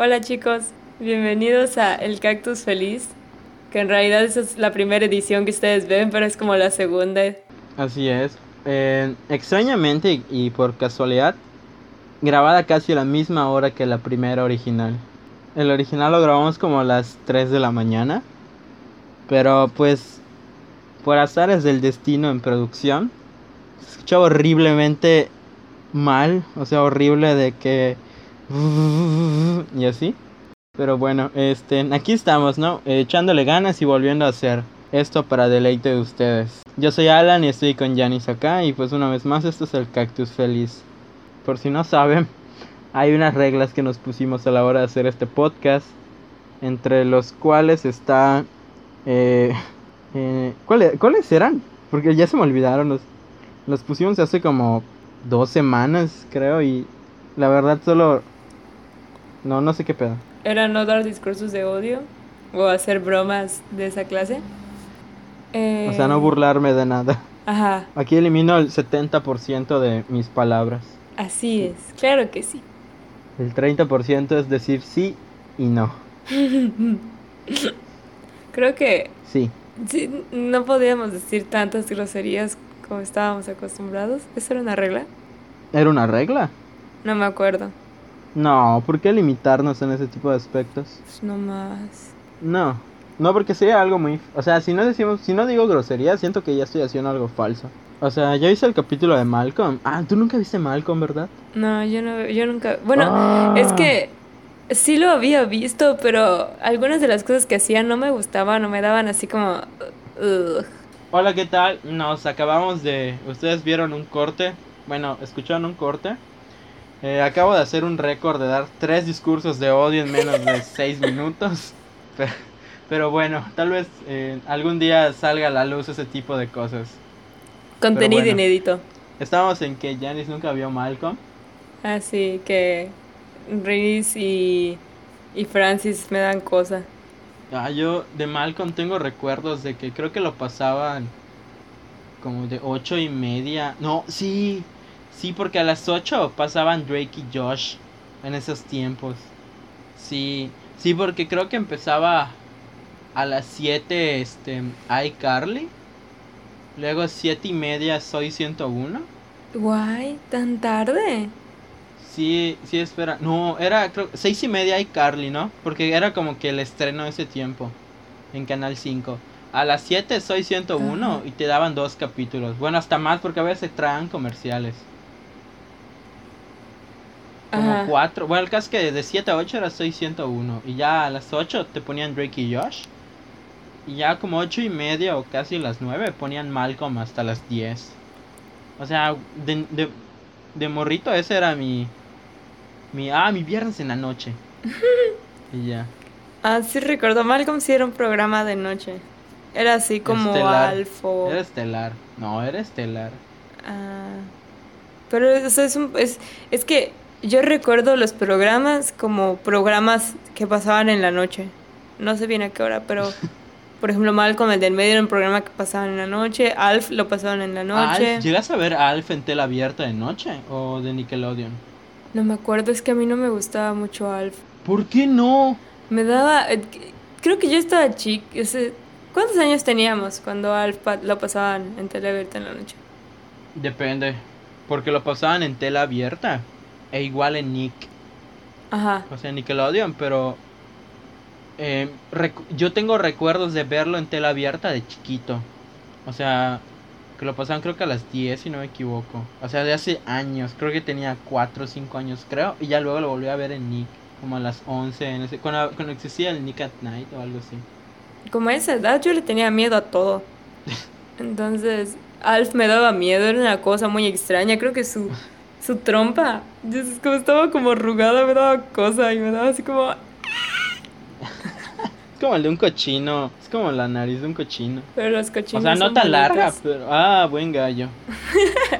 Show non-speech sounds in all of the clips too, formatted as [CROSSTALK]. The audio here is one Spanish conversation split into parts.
Hola chicos, bienvenidos a El Cactus Feliz, que en realidad esa es la primera edición que ustedes ven, pero es como la segunda. Así es. Extrañamente y por casualidad, grabada casi a la misma hora que la primera original. El original lo grabamos como a las 3 de la mañana, pero pues por azares del destino en producción, se escuchaba horriblemente mal, o sea, horrible de que [LAUGHS] y así. Pero bueno, este, aquí estamos, ¿no? echándole ganas y volviendo a hacer esto para deleite de ustedes. Yo soy Alan y estoy con Janis acá y pues una vez más esto es el Cactus Feliz. Por si no saben, [LAUGHS] hay unas reglas que nos pusimos a la hora de hacer este podcast, entre los cuales está... Eh, [LAUGHS] eh, ¿cuáles, ¿Cuáles eran? Porque ya se me olvidaron, los, los pusimos hace como dos semanas creo y la verdad solo... No, no sé qué pedo. ¿Era no dar discursos de odio? ¿O hacer bromas de esa clase? O sea, no Eh, burlarme de nada. Ajá, Aquí elimino el 70% de mis palabras. así es, claro que sí. El 30% es decir sí y no. [LAUGHS] Creo que Sí. sí, no podíamos decir tantas groserías como estábamos acostumbrados. ¿Eso era una regla? ¿Era una regla? No me acuerdo. No, ¿por qué limitarnos en ese tipo de aspectos? Pues no más. No. No, porque sería algo muy... O sea, si no decimos, si no digo grosería, siento que ya estoy haciendo algo falso. O sea, ya viste el capítulo de Malcolm. Ah, tú nunca viste Malcolm, ¿verdad? No, yo no, yo nunca. Bueno, Ah. es que sí lo había visto, pero algunas de las cosas que hacían no me gustaban o me daban así como. ugh. Hola, ¿qué tal? Nos acabamos de... Ustedes vieron un corte. Bueno, escucharon un corte. Eh, acabo de hacer un récord de dar tres discursos de odio en menos de [LAUGHS] seis minutos. Pero, pero bueno, tal vez eh, algún día salga a la luz ese tipo de cosas. Contenido bueno. inédito. Estábamos en que Janice nunca vio Malcolm. Así que Reese y, y Francis me dan cosa. Ah, yo de Malcolm tengo recuerdos de que creo que lo pasaban como de ocho y media. No, sí, sí, porque a las ocho pasaban Drake y Josh en esos tiempos. Sí, sí, porque creo que empezaba a las siete, este, iCarly. Luego siete y media Soy 101. Guay, tan tarde. Sí, sí, espera. No, era creo seis y media iCarly, ¿no? Porque era como que el estreno de ese tiempo en Canal 5. A las 7 soy 101 Ajá. y te daban dos capítulos. Bueno, hasta más porque a veces traen comerciales. Como Ajá. cuatro. Bueno, el caso es que de 7 a 8 era soy 101. Y ya a las 8 te ponían Drake y Josh. Y ya como 8 y media o casi las 9 ponían Malcolm hasta las 10. O sea, de, de, de morrito ese era mi... Mi... Ah, mi viernes en la noche. [LAUGHS] y ya. Ah, sí recuerdo. Malcolm sí era un programa de noche. Era así como Estelar. Alfo. Era estelar. No, era estelar. Ah, pero eso es un, es, es que yo recuerdo los programas como programas que pasaban en la noche. No sé bien a qué hora, pero [LAUGHS] por ejemplo Malcolm el del medio era un programa que pasaban en la noche, Alf lo pasaban en la noche. Alf, ¿Llegas a ver a Alf en tela abierta de noche? ¿O de Nickelodeon? No me acuerdo, es que a mí no me gustaba mucho Alf. ¿Por qué no? Me daba, eh, creo que yo estaba chica, ¿cuántos años teníamos cuando Alf lo pasaban en tele abierta en la noche? Depende. Porque lo pasaban en tela abierta. E igual en Nick. Ajá. O sea, Nickelodeon, pero... eh, yo tengo recuerdos de verlo en tela abierta de chiquito. O sea, que lo pasaban creo que a las 10, si no me equivoco. O sea, de hace años. Creo que tenía 4 o 5 años, creo. Y ya luego lo volví a ver en Nick. Como a las 11. En ese, cuando, cuando existía el Nick at Night o algo así. Como a esa edad yo le tenía miedo a todo. [LAUGHS] Entonces, Alf me daba miedo, era una cosa muy extraña. Creo que su, [LAUGHS] su trompa, Dios, como estaba como arrugada, me daba cosa y me daba así como... [LAUGHS] Es como el de un cochino. Es como la nariz de un cochino. Pero los cochinos O sea, no son tan larga, pero... Ah, buen gallo.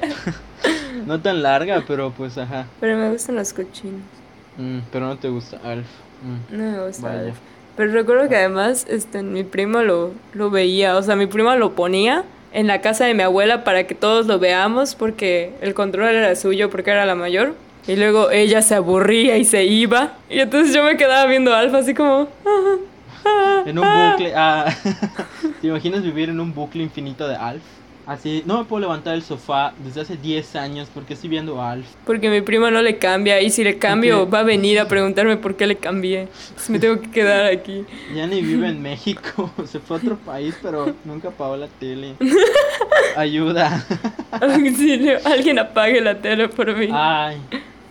[LAUGHS] no tan larga, pero pues ajá. Pero me gustan los cochinos. Mm, pero no te gusta Alf. Mm, No me gusta vaya. Alf. Pero recuerdo que además este, mi primo lo, lo veía, o sea, mi prima lo ponía en la casa de mi abuela para que todos lo veamos porque el control era suyo porque era la mayor. Y luego ella se aburría y se iba. Y entonces yo me quedaba viendo a Alf así como... En un bucle. Ah, [LAUGHS] ¿Te imaginas vivir en un bucle infinito de Alf? Así, no me puedo levantar del sofá desde hace 10 años porque estoy viendo a Alf. Porque mi prima no le cambia y si le cambio va a venir a preguntarme por qué le cambié. Entonces me tengo que quedar aquí. Ya ni vive en México, [LAUGHS] se fue a otro país, pero nunca pagó la tele. [LAUGHS] Ayuda. Auxilio, alguien apague la tele por mí. Ay,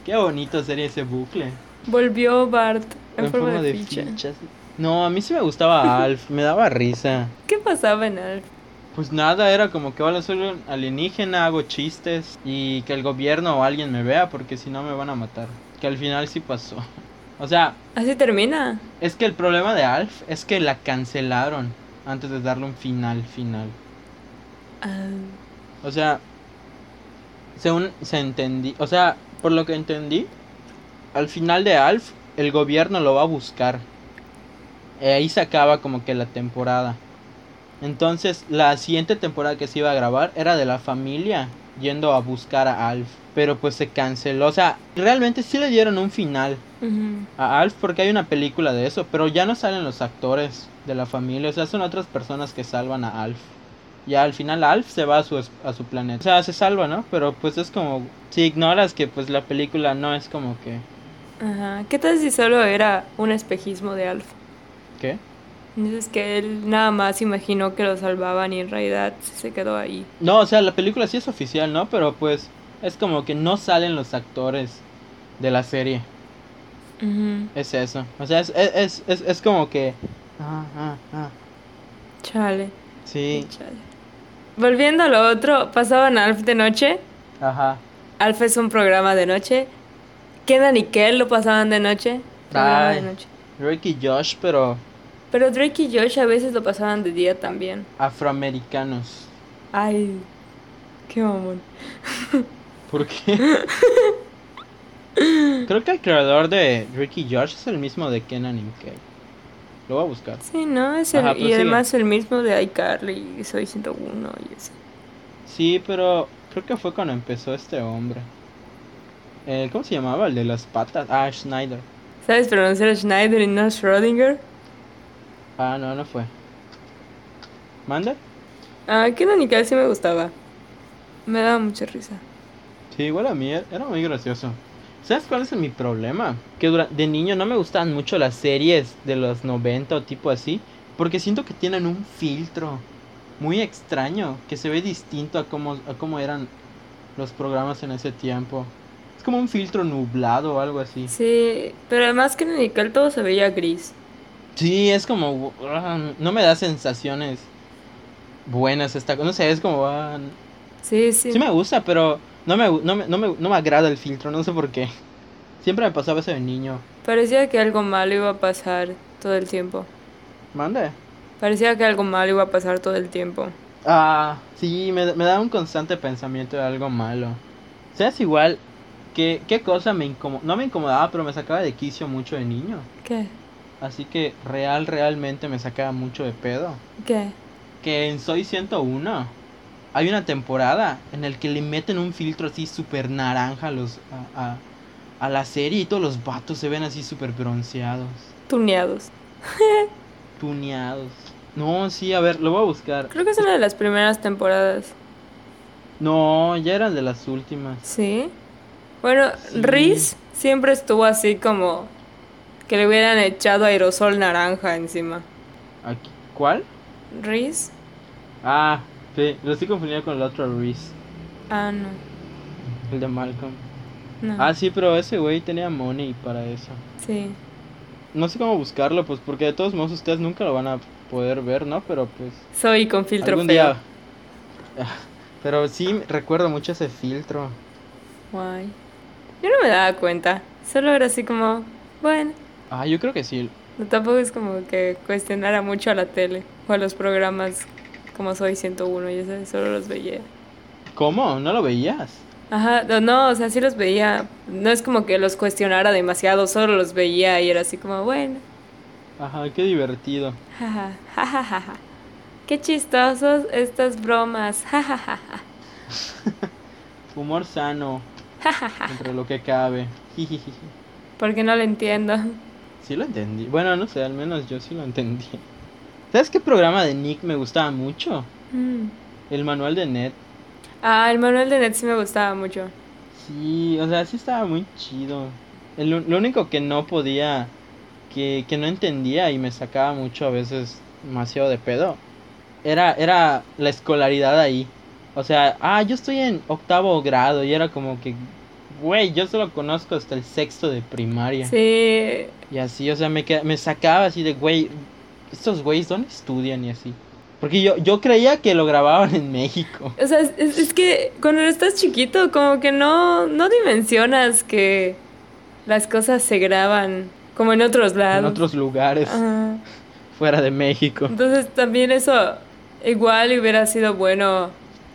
qué bonito sería ese bucle. Volvió Bart en, forma, de, ficha. fichas. No, a mí sí me gustaba Alf, me daba risa. ¿Qué pasaba en Alf? Pues nada, era como que hola, soy un alienígena, hago chistes y que el gobierno o alguien me vea porque si no me van a matar. Que al final sí pasó. [LAUGHS] O sea, Así termina. es que el problema de Alf es que la cancelaron antes de darle un final final. Ah, O sea, según se entendí, o sea, por lo que entendí, al final de Alf el gobierno lo va a buscar. Y ahí se acaba como que la temporada. Entonces, la siguiente temporada que se iba a grabar era de la familia yendo a buscar a Alf, pero pues se canceló. O sea, realmente sí le dieron un final a Alf porque hay una película de eso, pero ya no salen los actores de la familia, o sea, son otras personas que salvan a Alf. Ya al final Alf se va a su, a su planeta. O sea, se salva, ¿no? Pero pues es como, si ignoras que pues la película no es como que... Ajá. ¿Qué tal si solo era un espejismo de Alf? ¿Qué? Dices que él nada más imaginó que lo salvaban y en realidad se quedó ahí. No, o sea, la película sí es oficial, ¿no? Pero pues es como que no salen los actores de la serie. Es eso. O sea, es, es, es, es, como que... Ah, ah, ah. Chale. Sí, Chale. Volviendo a lo otro, pasaban Alf de noche. ajá. Alf es un programa de noche. Kenan y Kel lo pasaban de noche. Ay. de noche. Drake y Josh, pero Pero Drake y Josh a veces lo pasaban de día también. afroamericanos. Ay, qué mamón. [LAUGHS] ¿Por qué? Creo que el creador de Ricky Josh es el mismo de Kenan y Kel. Lo voy a buscar. Sí, ¿no? Es el, Ajá, y prosigue. además el mismo de iCarly y Soy 101 y eso. Sí, pero creo que fue cuando empezó este hombre. Eh, ¿Cómo se llamaba? El de las patas. Ah, Schneider. ¿Sabes pronunciar Schneider y no Schrödinger? Ah, no, no fue. ¿Manda? Ah, Kenan y Kel sí me gustaba. Me daba mucha risa. Sí, igual a mí er- era muy gracioso. ¿Sabes cuál es mi problema? Que de niño no me gustaban mucho las series de los 90 o tipo así. Porque siento que tienen un filtro muy extraño. Que se ve distinto a cómo, a cómo eran los programas en ese tiempo. Es como un filtro nublado o algo así. Sí, pero además Kenan y Kel todo se veía gris. Sí, es como... ah, no me da sensaciones buenas esta cosa. No sé, es como... ah, Sí, sí. Sí me gusta, pero no me, no, me, no, me, no me agrada el filtro, no sé por qué. Siempre me pasaba eso de niño. Parecía que algo malo iba a pasar todo el tiempo. Mande. Parecía que algo malo iba a pasar todo el tiempo. Ah, sí, me, me da un constante pensamiento de algo malo. ¿Sabes igual que qué cosa me incomodaba? No me incomodaba, pero me sacaba de quicio mucho de niño. ¿Qué? Así que real, realmente me sacaba mucho de pedo. ¿Qué? Que en Soy 101 hay una temporada en el que le meten un filtro así súper naranja a, los, a, a, a la serie y todos los vatos se ven así súper bronceados. Tuneados. [LAUGHS] tuneados. No, sí, a ver, lo voy a buscar. Creo que es una de las primeras temporadas. No, ya eran de las últimas. ¿Sí? Bueno, Sí. Riz siempre estuvo así como que le hubieran echado aerosol naranja encima. Aquí. ¿Cuál? ¿Riz? Ah, sí, lo estoy confundiendo con el otro Reese, Ah, no. el de Malcolm. no. Ah, sí, pero ese güey tenía money para eso. Sí. No sé cómo buscarlo, pues porque de todos modos ustedes nunca lo van a poder ver, ¿no? Pero pues Soy con filtro algún feo. día. [LAUGHS] Pero sí recuerdo mucho ese filtro. Guay. Yo no me daba cuenta. Solo era así como, bueno. Ah, yo creo que sí. No, tampoco es como que cuestionara mucho a la tele o a los programas como Soy 101, ya sabes, solo los veía. ¿Cómo? ¿No lo veías? Ajá, no, no, o sea, sí los veía. No es como que los cuestionara demasiado, solo los veía y era así como, bueno, Ajá, qué divertido. jaja, jajajaja. Qué chistosos estas bromas, jajajaja. [LAUGHS] Humor sano. Entre lo que cabe. Porque no lo entiendo. Sí lo entendí. Bueno, no sé, al menos yo sí lo entendí. ¿Sabes qué programa de Nick me gustaba mucho? Mm. El manual de Ned. Ah, el manual de Ned sí me gustaba mucho. Sí, o sea, sí estaba muy chido. El, lo único que no podía, que, que no entendía y me sacaba mucho a veces demasiado de pedo, era, era la escolaridad ahí. O sea, ah, yo estoy en octavo grado y era como que, güey, yo solo conozco hasta el sexto de primaria. Sí. Y así, o sea, me, queda- me sacaba así de, güey, estos güeyes, ¿dónde estudian y así? Porque yo, yo creía que lo grababan en México. O sea, es, es- que cuando estás chiquito, como que no, no dimensionas que las cosas se graban como en otros lados. En otros lugares, Ajá. fuera de México. Entonces también eso igual hubiera sido bueno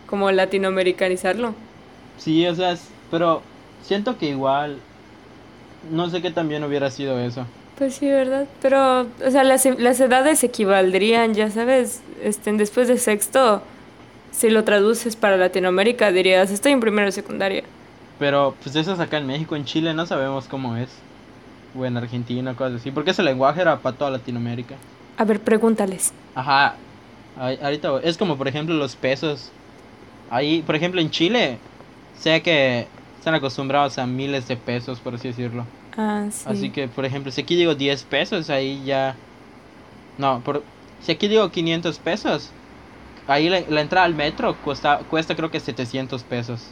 como latinoamericanizarlo. Sí, o sea, pero siento que igual, no sé qué también hubiera sido eso. Pues sí, ¿verdad? Pero, o sea, las, las edades equivaldrían, ya sabes, este, después de sexto, si lo traduces para Latinoamérica, dirías, estoy en primero de secundaria. Pero pues eso es acá en México, en Chile no sabemos cómo es. O en Argentina, cosas así. Porque ese lenguaje era para toda Latinoamérica. A ver, pregúntales. Ajá, ahí- ahorita es como por ejemplo los pesos. Ahí, por ejemplo en Chile, sé que están acostumbrados a miles de pesos, por así decirlo. Ah, sí. Así que, por ejemplo, si aquí digo 10 pesos, ahí ya... No, por... si aquí digo 500 pesos, ahí la, la entrada al metro cuesta, cuesta creo que 700 pesos.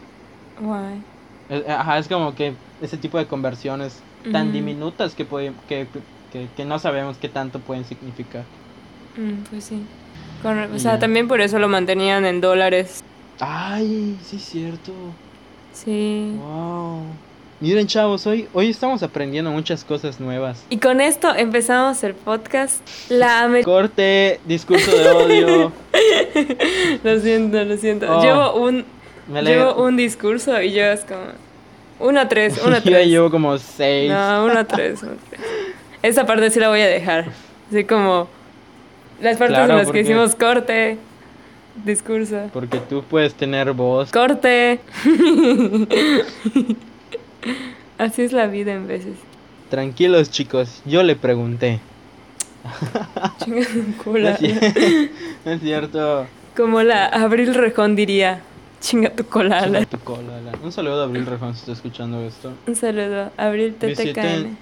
Guay. Es- Ajá, es como que ese tipo de conversiones tan diminutas que, pueden, que, que, que no sabemos qué tanto pueden significar. Mm, pues sí. Con- o sea, también por eso lo mantenían en dólares. Ay, sí es cierto. Sí. Wow. Miren, chavos, hoy, hoy estamos aprendiendo muchas cosas nuevas. Y con esto empezamos el podcast. La Corte, discurso de odio. [LAUGHS] Lo siento, lo siento. Oh, llevo un llevo le... un discurso y yo es como uno a tres, uno a [LAUGHS] Yo ya tres. llevo como seis. No, uno a tres, uno a tres. Esa parte sí la voy a dejar. Así como las partes Claro, en las porque- que hicimos corte, discurso. Porque tú puedes tener voz. Corte. [LAUGHS] Así es la vida en veces. Tranquilos, chicos. Yo le pregunté. Chinga tu [LAUGHS] No cola. es, [LAUGHS] no es cierto. Como la Abril Rejón diría. Chinga tu cola. Chinga tu cola, la- Un saludo a Abril Rejón si está escuchando esto. Un saludo. Abril TTKN.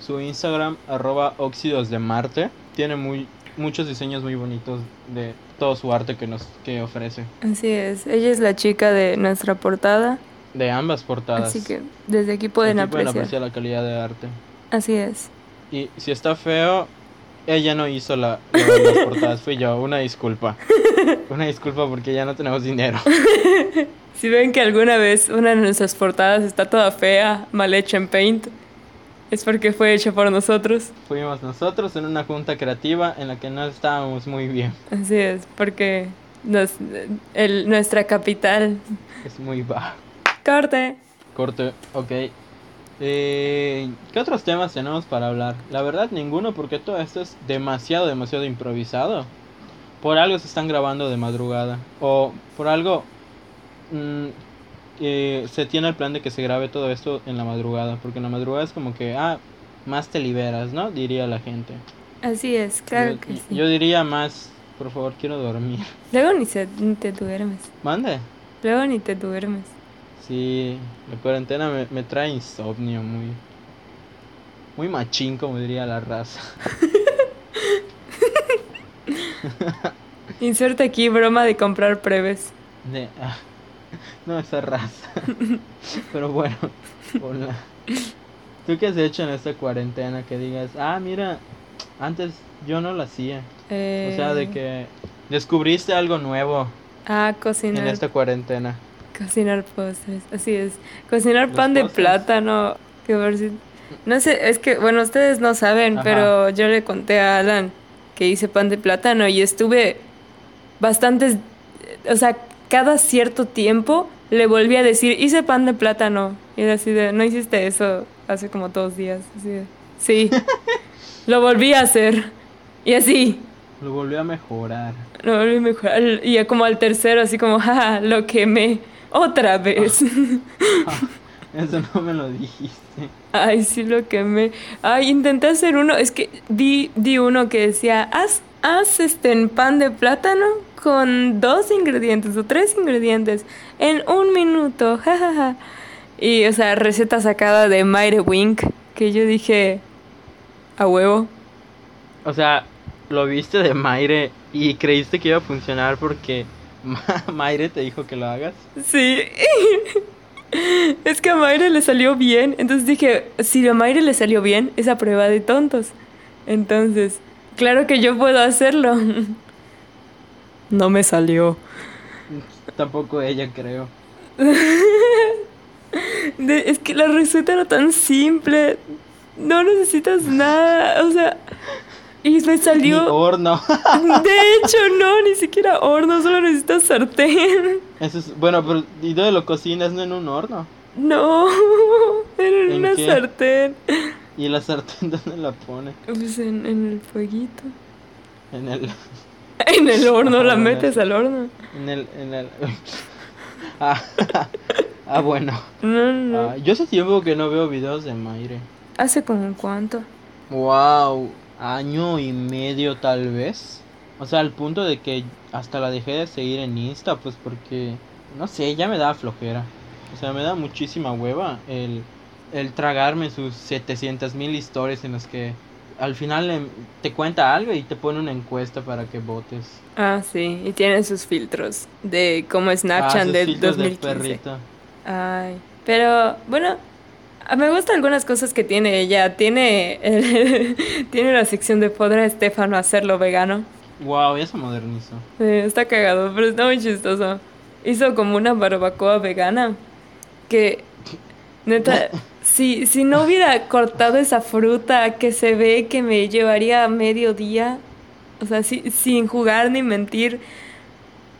Su Instagram, arroba óxidos de Marte. Tiene muy, muchos diseños muy bonitos de todo su arte que nos que ofrece. Así es. Ella es la chica de nuestra portada. De ambas portadas. Así que desde aquí pueden Aquí pueden apreciar. apreciar la calidad de arte. Así es. Y si está feo, ella no hizo la, la- las [LAUGHS] portadas, fui yo. Una disculpa. Una disculpa porque ya no tenemos dinero. [LAUGHS] Si ven que alguna vez una de nuestras portadas está toda fea, mal hecha en Paint, es porque fue hecha por nosotros. Fuimos nosotros en una junta creativa en la que no estábamos muy bien. Así es, porque nos- el, nuestra capital. Es muy bajo. Corte. Corte, ok. Eh, ¿Qué otros temas tenemos para hablar? La verdad, ninguno, porque todo esto es demasiado, demasiado improvisado. Por algo se están grabando de madrugada. O por algo mm, eh, se tiene el plan de que se grabe todo esto en la madrugada. Porque en la madrugada es como que, ah, más te liberas, ¿no? Diría la gente. Así es, claro yo, que sí. yo diría más, por favor, quiero dormir. [LAUGHS] Luego ni, se, ni te duermes. Mande. Luego ni te duermes. Sí, la cuarentena me, me trae insomnio muy... Muy machín, como diría la raza. [LAUGHS] [LAUGHS] Inserta aquí broma de comprar preves. De, ah, [LAUGHS] no, esa raza. [LAUGHS] Pero bueno, hola. ¿Tú qué has hecho en esta cuarentena? Que digas, ah, mira, antes yo no lo hacía. O sea, de Eh, que descubriste algo nuevo Ah, en cocinar. esta cuarentena. Cocinar postres, así es. Cocinar Los pan de plátano. Que por si- No sé, es que, bueno, ustedes no saben, Ajá. pero yo le conté a Alan que hice pan de plátano y estuve bastantes, o sea, cada cierto tiempo le volví a decir, hice pan de plátano. Y era así de, no hiciste eso hace como dos días. Así de, sí, [LAUGHS] lo volví a hacer. Y así, Lo volvió a mejorar. lo volví a mejorar. Y ya como al tercero, así como, jaja, lo quemé otra vez. [LAUGHS] Eso no me lo dijiste. Ay, sí lo quemé. Ay, intenté hacer uno. Es que di, di uno que decía, haz, haz este en pan de plátano con dos ingredientes o tres ingredientes en un minuto. [LAUGHS] jajaja. Y, o sea, receta sacada de Mayre Wink. Que yo dije, a huevo. O sea, lo viste de Maire y creíste que iba a funcionar porque [LAUGHS] Ma- Maire te dijo que lo hagas. Sí. [LAUGHS] Es que a Mayre le salió bien. Entonces dije, si a Mayre le salió bien, es a prueba de tontos. Entonces, claro que yo puedo hacerlo. No me salió. Tampoco ella, creo. [LAUGHS] De- es que la receta era tan simple. No necesitas nada. O sea, y me Ni salió... horno. [LAUGHS] De hecho, no, ni siquiera horno, solo necesitas sartén. Eso es, bueno, pero ¿y dónde lo cocinas? No en un horno. No, [LAUGHS] era en ¿En una qué? sartén. [LAUGHS] ¿Y la sartén dónde la pone? Pues en, en el fueguito. En el. [LAUGHS] En el horno, la metes al horno. En el. En el... [LAUGHS] ah, ah, bueno. No, no. Ah, yo hace tiempo que no veo videos de Maire. ¿Hace como cuánto? Wow, año y medio tal vez. O sea, al punto de que hasta la dejé de seguir en Insta, pues porque, no sé, ya me da flojera. O sea, me da muchísima hueva el, el tragarme sus 700 mil historias en las que al final em, te cuenta algo y te pone una encuesta para que votes. Ah, sí, y tiene sus filtros de como Snapchat Ah, del filtros de 2015. perrito. Ay, pero bueno, a- me gustan algunas cosas que tiene ella. Tiene, el- [LAUGHS] tiene la sección de podrá Estefano hacerlo vegano. Wow, ya se modernizó. Sí, está cagado, pero está muy chistoso. Hizo como una barbacoa vegana que, neta, [LAUGHS] si, si no hubiera cortado esa fruta que se ve que me llevaría medio día, o sea, si- sin jugar ni mentir,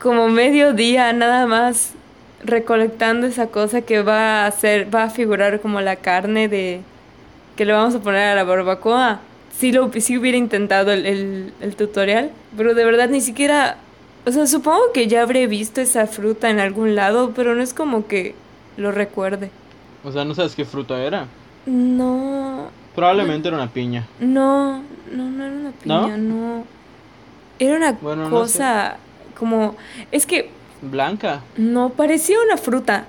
como medio día nada más recolectando esa cosa que va a hacer, va a figurar como la carne de que le vamos a poner a la barbacoa. Sí, lo, hubiera intentado el, el, el tutorial, pero de verdad ni siquiera, o sea, supongo que ya habré visto esa fruta en algún lado, pero no es como que lo recuerde. O sea, no sabes qué fruta era. No, Probablemente era una piña. no, no, no era una piña, no. Era una Bueno, no cosa como, es que Blanca. no parecía una fruta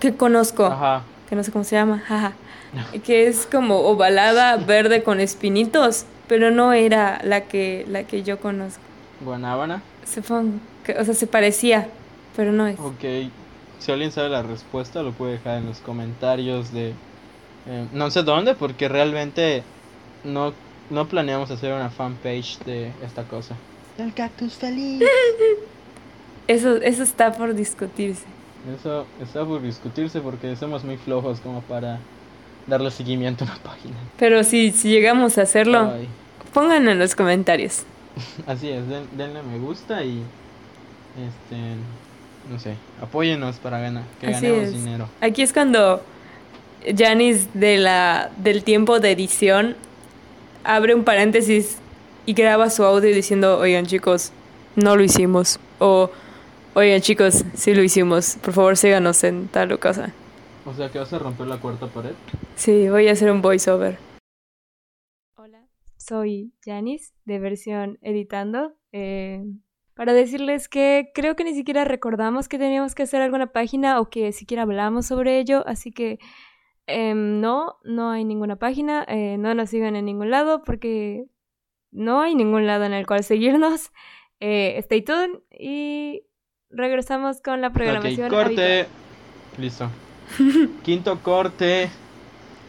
que conozco. Ajá. que no sé cómo se llama, jaja, [LAUGHS] que es como ovalada, verde con espinitos, pero no era la que la que yo conozco. Guanábana. Supongo o sea, se parecía, pero no es. Ok, si alguien sabe la respuesta lo puede dejar en los comentarios de eh, no sé dónde porque realmente no, no planeamos hacer una fanpage de esta cosa. El cactus feliz. [LAUGHS] Eso eso está por discutirse. Eso está por discutirse porque somos muy flojos como para darle seguimiento a una página. Pero si si llegamos a hacerlo, Ay, pongan en los comentarios. [LAUGHS] así es, den- denle me gusta y este no sé, apóyenos para ganar, que Así ganemos es. dinero. Aquí es cuando Janice de la del tiempo de edición abre un paréntesis y graba su audio diciendo, "Oigan, chicos, no lo hicimos." O Oigan, chicos, sí lo hicimos. Por favor, síganos en tal o cosa. O sea, que vas a romper la cuarta pared. Sí, voy a hacer un voiceover. Hola, soy Janice de versión editando. eh, para decirles que creo que ni siquiera recordamos que teníamos que hacer alguna página o que siquiera hablamos sobre ello, así que em, no, no hay ninguna página, eh, no nos sigan en ningún lado porque no hay ningún lado en el cual seguirnos. [LAUGHS] Eh, stay tuned y regresamos con la programación. Ok, corte. Listo. [LAUGHS] Quinto corte.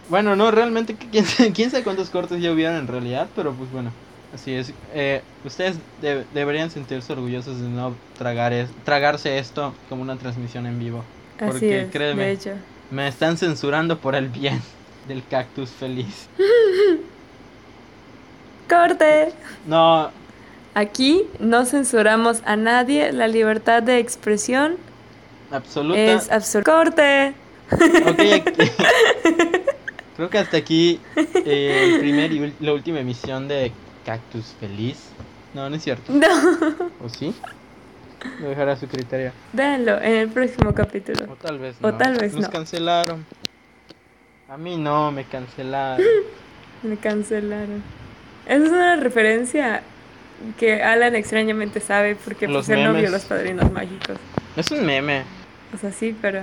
Bueno, no, realmente, quién sabe, [LAUGHS] quién sabe cuántos cortes ya hubieran en realidad, pero pues bueno, así es. Eh, ustedes de- deberían sentirse orgullosos de no tragar es- tragarse esto como una transmisión en vivo. Así porque es, créeme. de hecho. Me están censurando por el bien [LAUGHS] del cactus feliz. [LAUGHS] ¡Corte! No, Aquí no censuramos a nadie, la libertad de expresión absoluta. es absoluta. ¡Corte! Ok, aquí- [LAUGHS] creo que hasta aquí eh, el primer y la última emisión de Cactus Feliz. No, no es cierto. No, ¿O sí? Lo dejaré a su criterio. véanlo en el próximo capítulo. O tal vez O no. tal vez Nos no. cancelaron. A mí no, me cancelaron. [LAUGHS] Me cancelaron. Esa es una referencia que Alan extrañamente sabe porque Los pues él no vio los padrinos mágicos. Es un meme. O sea, sí, pero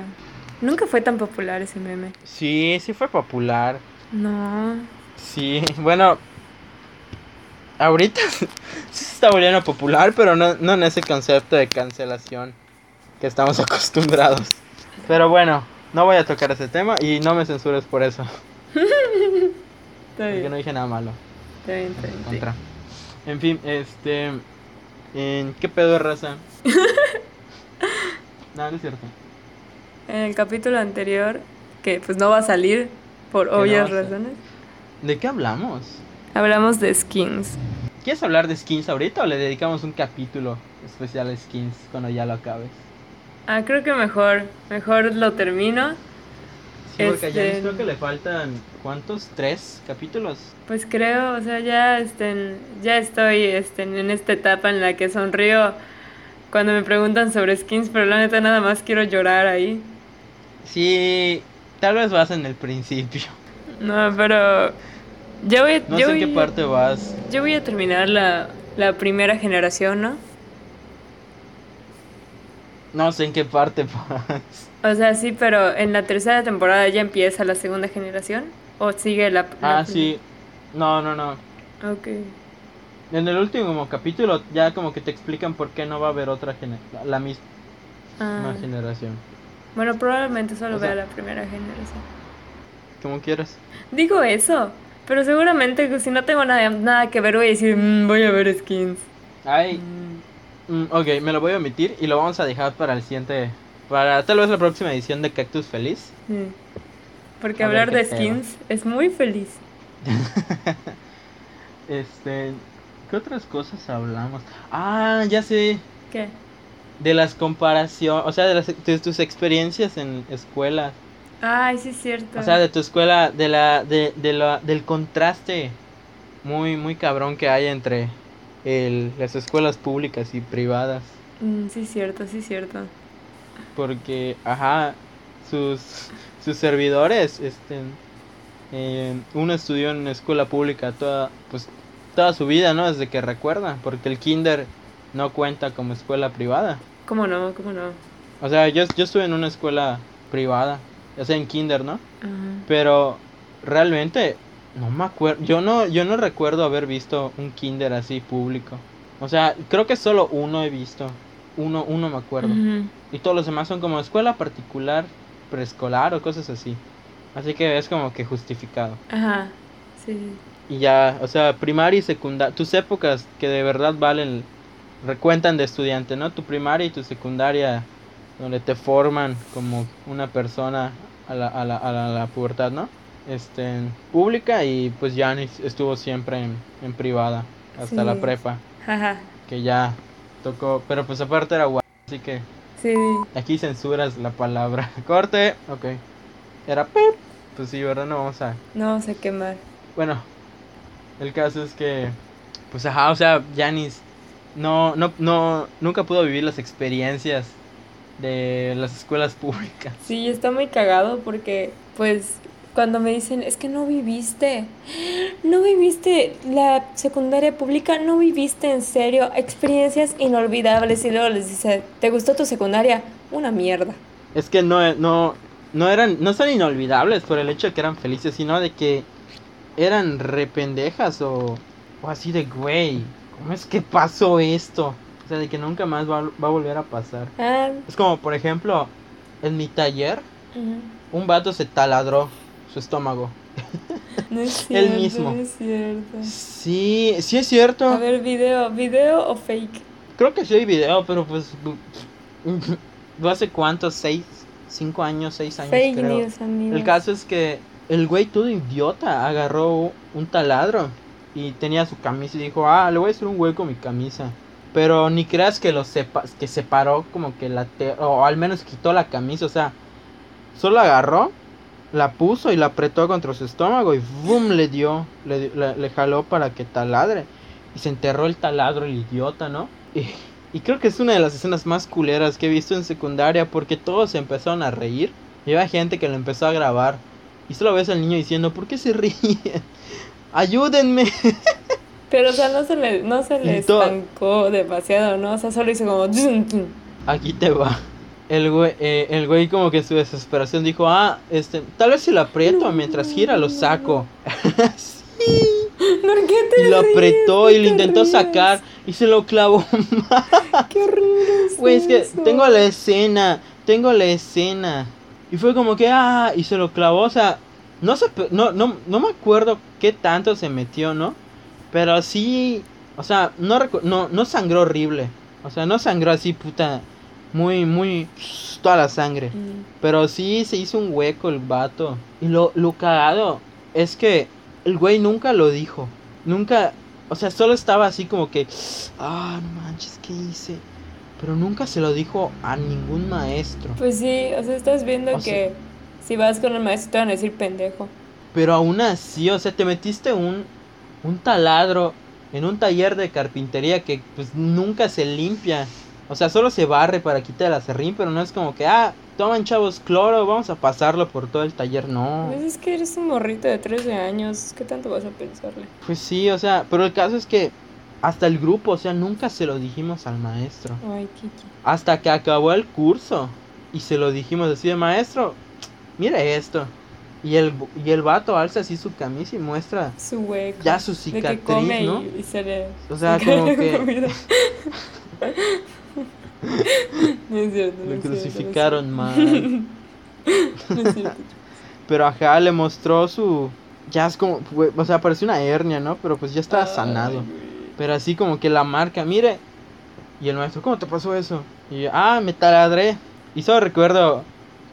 nunca fue tan popular ese meme. Sí, sí fue popular. No. Sí, bueno. Ahorita [LAUGHS] sí se está volviendo popular, pero no, no en ese concepto de cancelación que estamos [LAUGHS] acostumbrados. Pero bueno, no voy a tocar ese tema y no me censures por eso. [LAUGHS] Porque no dije nada malo. Está bien, está bien. sí. En fin, este. ¿en ¿Qué pedo de raza? no, no es cierto. En el capítulo anterior, que pues no va a salir por obvias razones, ¿De qué hablamos? Hablamos de skins. ¿Quieres hablar de skins ahorita o le dedicamos un capítulo especial a skins cuando ya lo acabes? Ah, creo que mejor, mejor lo termino. Sí, porque a Este- creo que le faltan, ¿cuántos? ¿Tres capítulos? Pues creo, o sea, ya, este, ya estoy este, en esta etapa en la que sonrío cuando me preguntan sobre skins, pero la neta nada más quiero llorar ahí. Sí, tal vez vas en el principio. No, pero yo voy, No sé en qué voy- parte vas. Yo voy a terminar la, la primera generación, ¿no? No sé en qué parte vas. O sea, sí, pero en la tercera temporada ya empieza la segunda generación. ¿O sigue la... la Ah, sí. No, no, no. Ok. En el último capítulo ya como que te explican por qué no va a haber otra gener la, la misma Ah, generación. bueno, probablemente solo O sea- vea la primera generación. Como quieras. Digo eso, pero seguramente que si no tengo nada, nada que ver voy a decir, "Mm, voy a ver skins. Ay, Mm, mm, ok, me lo voy a omitir y lo vamos a dejar para el siguiente... Para tal vez la próxima edición de Cactus Feliz. sí. Porque A hablar de pedo. skins es muy feliz. [LAUGHS] Este... ¿Qué otras cosas hablamos? Ah, ya sé. ¿Qué? De las comparaciones, o sea, de, las, de tus experiencias en escuela. Ay, sí es cierto. O sea, de tu escuela, de la, de, de la, del contraste muy, muy cabrón que hay entre el, las escuelas públicas y privadas. Mm, sí es cierto, sí es cierto. Porque, ajá, sus, sus servidores, este, eh, uno estudió en una escuela pública toda, pues, toda su vida, ¿no? Desde que recuerda, porque el kinder no cuenta como escuela privada. ¿Cómo no? ¿Cómo no? O sea, yo, yo estuve en una escuela privada, o sea, en kinder, ¿no? Pero realmente no me acuerdo, yo no yo no recuerdo haber visto un kinder así público. O sea, creo que solo uno he visto. Uno uno me acuerdo. Y todos los demás son como escuela particular, preescolar o cosas así. Así que es como que justificado. Ajá, sí. Y ya, o sea, primaria y secundaria, tus épocas que de verdad valen, recuentan de estudiante, ¿no? Tu primaria y tu secundaria, donde te forman como una persona a la, a la, a la, a la pubertad, ¿no? Este, en pública y pues ya estuvo siempre en, en privada, hasta la prepa, Ajá, que ya tocó, pero pues aparte era guay, así que sí. aquí censuras la palabra. [LAUGHS] Corte, ok. Era pip, pues sí, ¿verdad? No vamos a... No vamos a quemar. Bueno, el caso es que, pues ajá, o sea, Janis no, no, no, nunca pudo vivir las experiencias de las escuelas públicas. Sí, está muy cagado porque, pues, cuando me dicen, es que no viviste, no viviste la secundaria pública, no viviste en serio experiencias inolvidables y luego les dice, ¿te gustó tu secundaria? Una mierda. Es que no, no, no eran, no son inolvidables por el hecho de que eran felices, sino de que eran rependejas o, o así de, güey, ¿cómo es que pasó esto? O sea, de que nunca más va, va a volver a pasar. Ah, Es como, por ejemplo, en mi taller, ujú. un vato se taladró su estómago. [LAUGHS] no es [LAUGHS] El cierto, mismo. no es cierto. Sí, sí es cierto. A ver, video, video o fake. Creo que sí hay video, pero pues. [LAUGHS] ¿Hace cuántos? ¿Seis? ¿Cinco años? ¿Seis años? Fake creo. news, amigos. El caso es que el güey todo idiota agarró un taladro y tenía su camisa y dijo, ah, le voy a hacer un hueco a mi camisa. Pero ni creas que lo sepa, que separó como que la te o al menos quitó la camisa, o sea, solo agarró, la puso y la apretó contra su estómago y boom le dio, le, jaló para que taladre y se enterró el taladro el idiota, ¿no? Y, creo que es una de las escenas más culeras que he visto en secundaria porque todos se empezaron a reír y había gente que lo empezó a grabar Y solo ves al niño diciendo, ¿por qué se ríe? [LAUGHS] Ayúdenme. [LAUGHS] Pero, o sea, no se le, no se le estancó demasiado, ¿no? O sea, solo hizo como... Aquí te va. El güey, eh, el güey como que en su desesperación dijo, ah, este, tal vez si lo aprieto mientras gira lo saco. [LAUGHS] Sí. ¿Por qué te Y lo ríes? apretó ¿Por y lo te intentó ríes? sacar y se lo clavó. [LAUGHS] Qué horrible es Güey, es que tengo la escena, tengo la escena. Y fue como que, ah, y se lo clavó, o sea, no sé, pe- no, no, no me acuerdo qué tanto se metió, ¿no? Pero sí, o sea, no, no, no sangró horrible. O sea, no sangró así, puta, muy, muy, toda la sangre. Mm. Pero sí se hizo un hueco el vato. Y lo, lo cagado es que el güey nunca lo dijo. Nunca, o sea, solo estaba así como que, ah, no manches, ¿qué hice? Pero nunca se lo dijo a ningún maestro. Pues sí, o sea, estás viendo O que sea- si vas con el maestro te van a decir pendejo. Pero aún así, o sea, te metiste un, un taladro en un taller de carpintería que pues nunca se limpia. O sea, solo se barre para quitar el acerrín, pero no es como que, ah, toman chavos cloro, vamos a pasarlo por todo el taller. No. Pues es que eres un morrito de 13 años, ¿qué tanto vas a pensarle? Pues sí, o sea, pero el caso es que hasta el grupo, o sea, nunca se lo dijimos al maestro. Ay, Kiki. Hasta que acabó el curso y se lo dijimos así de maestro, mire esto. Y el, y el vato alza así su camisa y muestra Su hueco. ya su cicatriz, come ¿no? y, y se le... O sea, se como que- [LAUGHS] no es cierto, no Lo es cierto, crucificaron mal. [LAUGHS] No es cierto. Pero ajá, le mostró su... Ya es como, o sea, parecía una hernia, ¿no? Pero pues ya estaba Ay, sanado. güey. Pero así como que la marca, mire. Y el maestro, ¿cómo te pasó eso? Y yo, ah, me taladré. Y solo recuerdo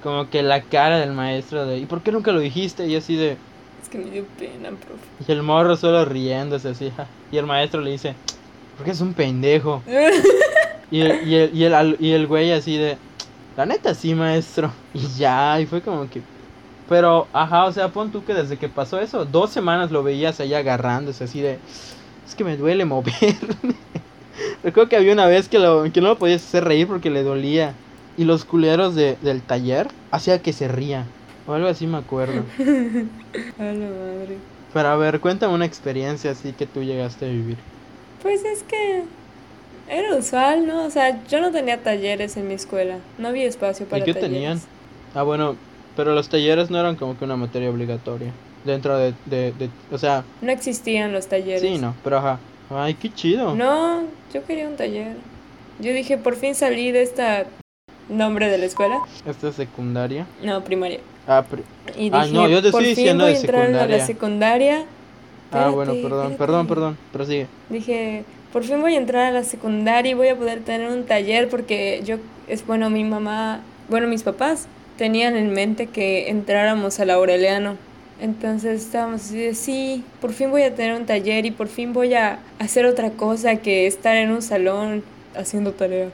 como que la cara del maestro de, ¿y por qué nunca lo dijiste? Y así de, Es que me dio pena, profe. y el morro solo riéndose así. ja. Y el maestro le dice, porque es un pendejo. [LAUGHS] Y el, y el, y el, y el güey así de, la neta sí, maestro. Y ya, y fue como que... Pero, ajá, o sea, pon tú que desde que pasó eso, dos semanas lo veías ahí agarrándose así de... Es que me duele [LAUGHS] moverme. Recuerdo que había una vez que, lo, que no lo podías hacer reír porque le dolía. Y los culeros de, del taller hacía que se ría. O algo así me acuerdo. [LAUGHS] A la madre. Pero a ver, cuéntame una experiencia así que tú llegaste a vivir. Pues es que era usual, ¿no? O sea, yo no tenía talleres en mi escuela. No había espacio para ¿Y qué talleres. tenían? Ah, bueno, pero los talleres no eran como que una materia obligatoria. Dentro de, de, de- o sea, No existían los talleres. sí, no, pero ajá. Ay, qué chido. No, yo quería un taller. Yo dije, por fin salí de esta nombre de la escuela. Esta es secundaria. No, primaria. Ah, pri- Y Ah, dije, no, yo te por estoy fin diciendo voy de a entrar a la secundaria. secundaria. ah bueno, Espérate, perdón, espérate. perdón, perdón. Prosigue. Dije, por fin voy a entrar a la secundaria y voy a poder tener un taller porque yo, es bueno, mi mamá, bueno, mis papás tenían en mente que entráramos al Aureliano. Entonces estábamos así de, sí, por fin voy a tener un taller y por fin voy a hacer otra cosa que estar en un salón haciendo tarea.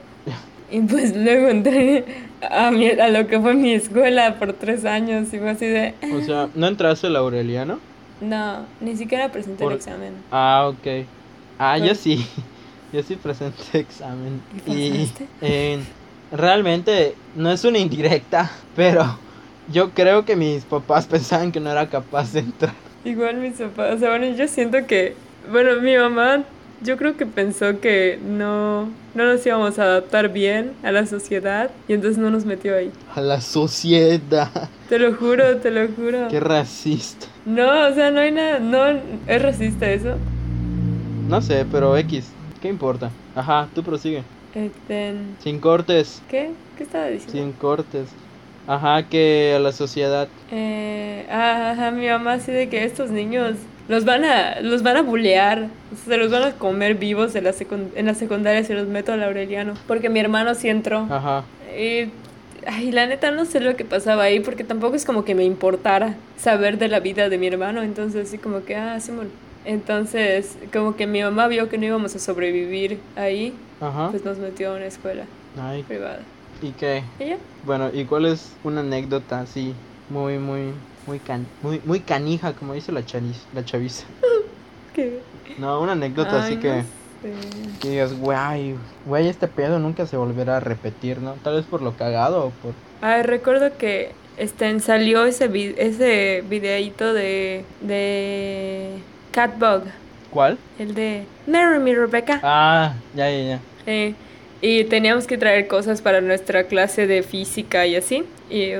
Y pues luego entré a, mi- a lo que fue mi escuela por tres años y fue así de, O sea, [LAUGHS] ¿no entraste al Aureliano? no, ni siquiera presenté Por- el examen. Ah, ok. Ah, yo sí. [LAUGHS] Yo sí presenté examen. ¿Y Y eh, realmente no es una indirecta, pero yo creo que mis papás pensaban que no era capaz de entrar. Igual mis papás, o sea, bueno, yo siento que, bueno, mi mamá, yo creo que pensó que no, no nos íbamos a adaptar bien a la sociedad y entonces no nos metió ahí. A la sociedad. Te lo juro, te lo juro. Qué racista. No, o sea, no hay nada, no, es racista eso. No sé, pero X. ¿Qué importa? Ajá, tú prosigue. Este, Sin cortes. ¿qué? ¿Qué estaba diciendo? Sin cortes. Ajá, que a la sociedad. Eh, ah, ajá, mi mamá así de que estos niños los van a, los van a bulear, se los van a comer vivos en la, en la secundaria si los meto al Aureliano. Porque mi hermano sí entró. Ajá. Y, ay, la neta no sé lo que pasaba ahí porque tampoco es como que me importara saber de la vida de mi hermano, entonces así como que, ah, Simón. Entonces, como que mi mamá vio que no íbamos a sobrevivir ahí, Ajá. pues nos metió a una escuela Ay, privada. ¿y qué? ¿Y ya? Bueno, ¿y cuál es una anécdota así muy, muy, muy, can muy, muy canija, como dice la chaviz, la chaviza? [LAUGHS] ¿Qué? No, una anécdota así que, Que digas, güey, güey, este pedo nunca se volverá a repetir, ¿no? Tal vez por lo cagado o por... Ay, recuerdo que este, salió ese, vi- ese videíto de, de Catbug, ¿Cuál? el de Marry Me Rebecca. Ah, ya, ya, ya. Eh, y teníamos que traer cosas para nuestra clase de física y así. Y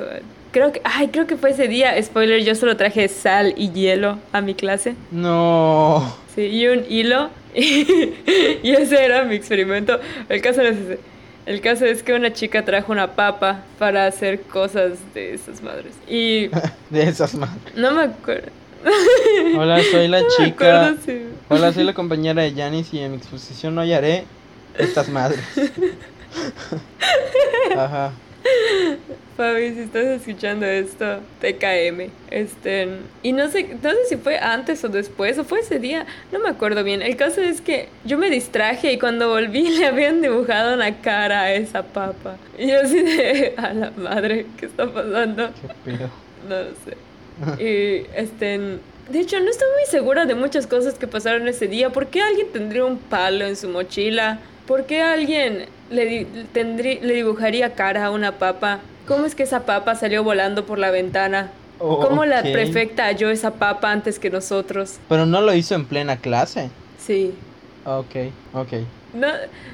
creo que, ay, creo que fue ese día, spoiler, yo solo traje sal y hielo a mi clase. No. Sí, y un hilo. [LAUGHS] y ese era mi experimento. El caso no es ese. El caso es que una chica trajo una papa para hacer cosas de esas madres. Y [LAUGHS] De esas madres. no me acuerdo. [LAUGHS] Hola, soy la No me chica. acuerdo si- Hola, soy la compañera de Janis y en mi exposición hoy haré estas madres. Ajá. [LAUGHS] Fabi, si estás escuchando esto, TKM. Este, y no sé, no sé si fue antes o después, o fue ese día, no me acuerdo bien. El caso es que yo me distraje y cuando volví [LAUGHS] le habían dibujado una cara a esa papa. Y yo así de, a la madre, ¿qué está pasando? Qué pedo. No lo sé. Y este, de hecho, no estoy muy segura de muchas cosas que pasaron ese día. ¿Por qué alguien tendría un palo en su mochila? ¿Por qué alguien le, di- tendrí- le dibujaría cara a una papa? ¿Cómo es que esa papa salió volando por la ventana? Oh, ¿Cómo la prefecta halló esa papa antes que nosotros? Pero no lo hizo en plena clase. Sí. Ok, ok. No,